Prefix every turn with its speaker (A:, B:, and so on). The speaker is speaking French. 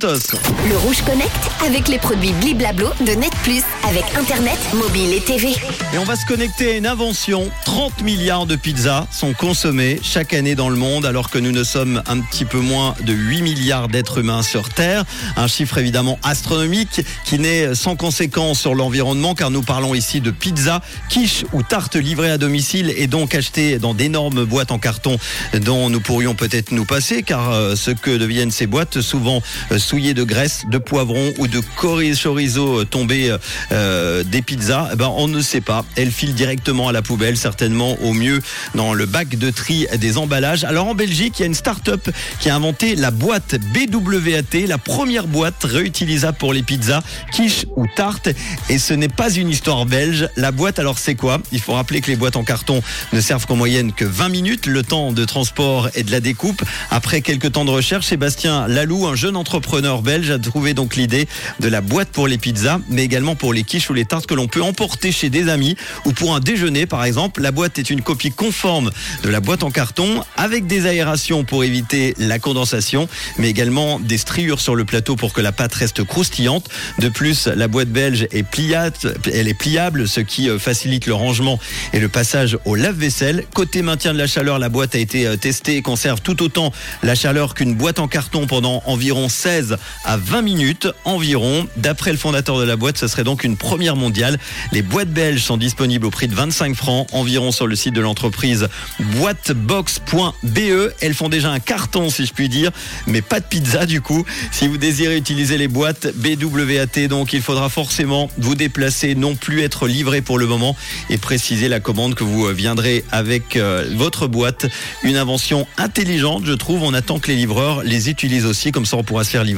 A: Le Rouge Connect avec les produits Bliblablo de Net Plus avec Internet, mobile et TV.
B: Et on va se connecter à une invention. 30 milliards de pizzas sont consommées chaque année dans le monde alors que nous ne sommes un petit peu moins de 8 milliards d'êtres humains sur Terre. Un chiffre évidemment astronomique qui n'est sans conséquence sur l'environnement car nous parlons ici de pizza, quiche ou tarte livrée à domicile et donc achetée dans d'énormes boîtes en carton dont nous pourrions peut-être nous passer car euh, ce que deviennent ces boîtes souvent euh, souillé de graisse, de poivron ou de chorizo tombé euh, des pizzas, eh ben on ne sait pas. Elle file directement à la poubelle, certainement au mieux dans le bac de tri des emballages. Alors en Belgique, il y a une start-up qui a inventé la boîte BWAT, la première boîte réutilisable pour les pizzas, quiche ou tarte. Et ce n'est pas une histoire belge. La boîte, alors c'est quoi? Il faut rappeler que les boîtes en carton ne servent qu'en moyenne que 20 minutes, le temps de transport et de la découpe. Après quelques temps de recherche, Sébastien Lalou, un jeune entrepreneur belge a trouvé donc l'idée de la boîte pour les pizzas, mais également pour les quiches ou les tartes que l'on peut emporter chez des amis ou pour un déjeuner par exemple. La boîte est une copie conforme de la boîte en carton avec des aérations pour éviter la condensation, mais également des striures sur le plateau pour que la pâte reste croustillante. De plus, la boîte belge est pliable, elle est pliable, ce qui euh, facilite le rangement et le passage au lave-vaisselle. Côté maintien de la chaleur, la boîte a été euh, testée et conserve tout autant la chaleur qu'une boîte en carton pendant environ 16 à 20 minutes environ. D'après le fondateur de la boîte, ce serait donc une première mondiale. Les boîtes belges sont disponibles au prix de 25 francs environ sur le site de l'entreprise boîtebox.be. Elles font déjà un carton si je puis dire, mais pas de pizza du coup. Si vous désirez utiliser les boîtes BWAT, donc il faudra forcément vous déplacer, non plus être livré pour le moment et préciser la commande que vous viendrez avec euh, votre boîte. Une invention intelligente, je trouve. On attend que les livreurs les utilisent aussi, comme ça on pourra se faire livrer